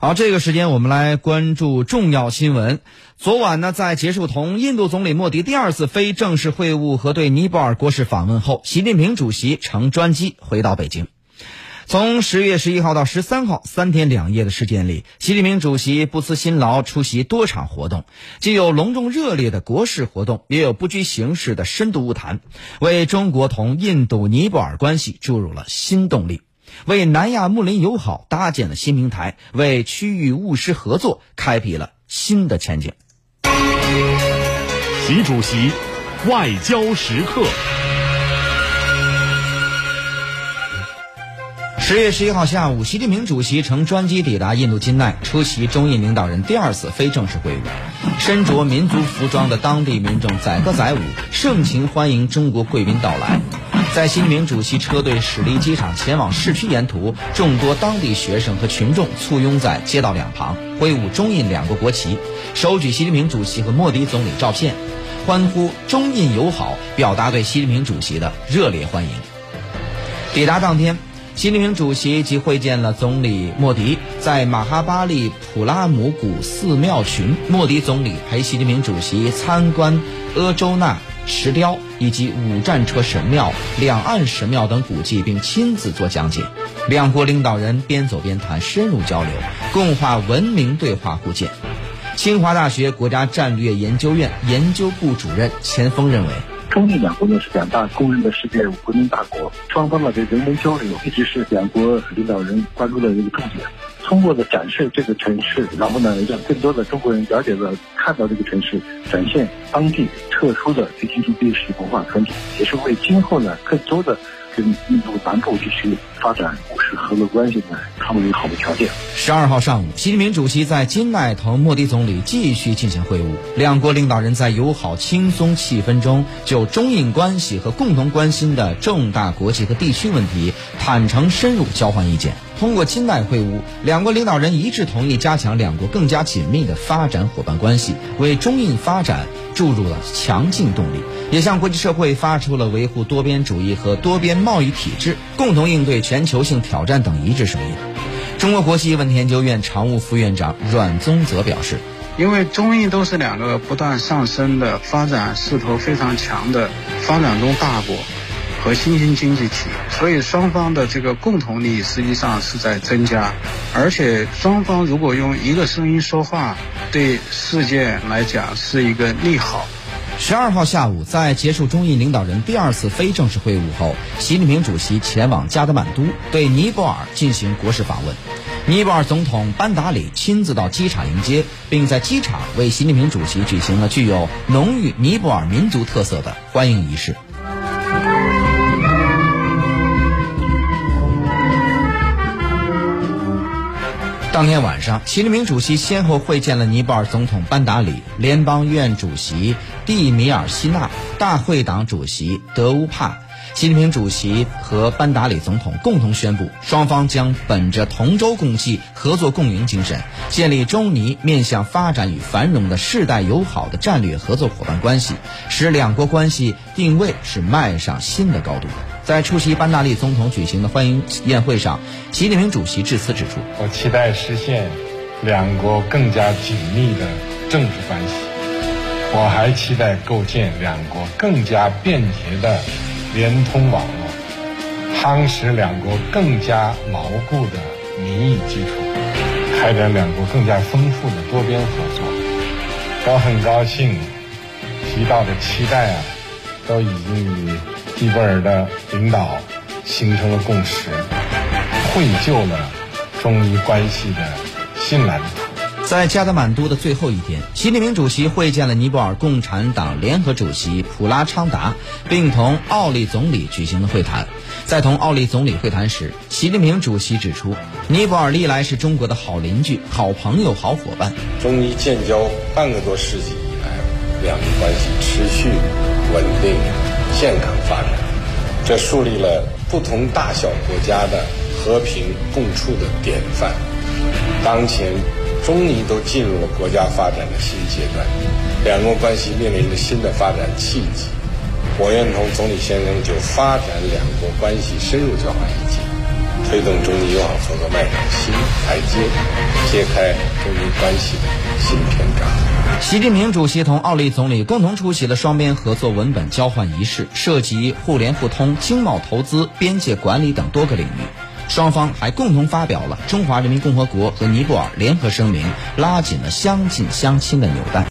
好，这个时间我们来关注重要新闻。昨晚呢，在结束同印度总理莫迪第二次非正式会晤和对尼泊尔国事访问后，习近平主席乘专机回到北京。从十月十一号到十三号三天两夜的时间里，习近平主席不辞辛劳出席多场活动，既有隆重热烈的国事活动，也有不拘形式的深度晤谈，为中国同印度、尼泊尔关系注入了新动力。为南亚睦邻友好搭建了新平台，为区域务实合作开辟了新的前景。习主席外交时刻。十月十一号下午，习近平主席乘专机抵达印度金奈，出席中印领导人第二次非正式会晤。身着民族服装的当地民众载歌载舞，盛情欢迎中国贵宾到来。在习近平主席车队驶离机场前往市区沿途，众多当地学生和群众簇拥在街道两旁，挥舞中印两国国旗，手举习近平主席和莫迪总理照片，欢呼中印友好，表达对习近平主席的热烈欢迎。抵达当天。习近平主席即会见了总理莫迪，在马哈巴利普拉姆古寺庙群，莫迪总理陪习近平主席参观阿周那石雕以及五战车神庙、两岸神庙等古迹，并亲自做讲解。两国领导人边走边谈，深入交流，共话文明对话互鉴。清华大学国家战略研究院研究部主任钱锋认为。中印两国呢是两大公认的世界文明大国，双方的这人文交流一直是两国领导人关注的一个重点。通过的展示这个城市，然后呢让更多的中国人了解了、看到这个城市，展现当地特殊的这经济历史文化传统，也是为今后呢更多的。跟印度南部地区发展务实合作关系的，他们有好的条件。十二号上午，习近平主席在金奈同莫迪总理继续进行会晤，两国领导人在友好轻松气氛中，就中印关系和共同关心的重大国际和地区问题坦诚深入交换意见。通过金奈会晤，两国领导人一致同意加强两国更加紧密的发展伙伴关系，为中印发展注入了强劲动力。也向国际社会发出了维护多边主义和多边贸易体制、共同应对全球性挑战等一致声音。中国国际问题研究院常务副院长阮宗泽表示：“因为中印都是两个不断上升的、发展势头非常强的发展中大国和新兴经济体，所以双方的这个共同利益实际上是在增加。而且双方如果用一个声音说话，对世界来讲是一个利好。”十二号下午，在结束中印领导人第二次非正式会晤后，习近平主席前往加德满都，对尼泊尔进行国事访问。尼泊尔总统班达里亲自到机场迎接，并在机场为习近平主席举行了具有浓郁尼泊尔民族特色的欢迎仪式。当天晚上，习近平主席先后会见了尼泊尔总统班达里、联邦院主席蒂米尔希纳、大会党主席德乌帕。习近平主席和班达里总统共同宣布，双方将本着同舟共济、合作共赢精神，建立中尼面向发展与繁荣的世代友好的战略合作伙伴关系，使两国关系定位是迈上新的高度。在出席班达利总统举行的欢迎宴会上，习近平主席致辞指出：“我期待实现两国更加紧密的政治关系，我还期待构建两国更加便捷的联通网络，夯实两国更加牢固的民意基础，开展两国更加丰富的多边合作。我很高兴提到的期待啊，都已经与。”尼泊尔的领导形成了共识，绘就了中伊关系的新蓝图。在加德满都的最后一天，习近平主席会见了尼泊尔共产党联合主席普拉昌达，并同奥利总理举行了会谈。在同奥利总理会谈时，习近平主席指出，尼泊尔历来是中国的好邻居、好朋友、好伙伴。中伊建交半个多世纪以来，两国关系持续稳定。健康发展，这树立了不同大小国家的和平共处的典范。当前，中尼都进入了国家发展的新阶段，两国关系面临着新的发展契机。我愿同总理先生就发展两国关系深入交换意见，推动中尼友好合作迈上新台阶，揭开中尼关系的新篇章。习近平主席同奥利总理共同出席了双边合作文本交换仪式，涉及互联互通、经贸投资、边界管理等多个领域。双方还共同发表了《中华人民共和国和尼泊尔联合声明》，拉紧了相亲相亲的纽带。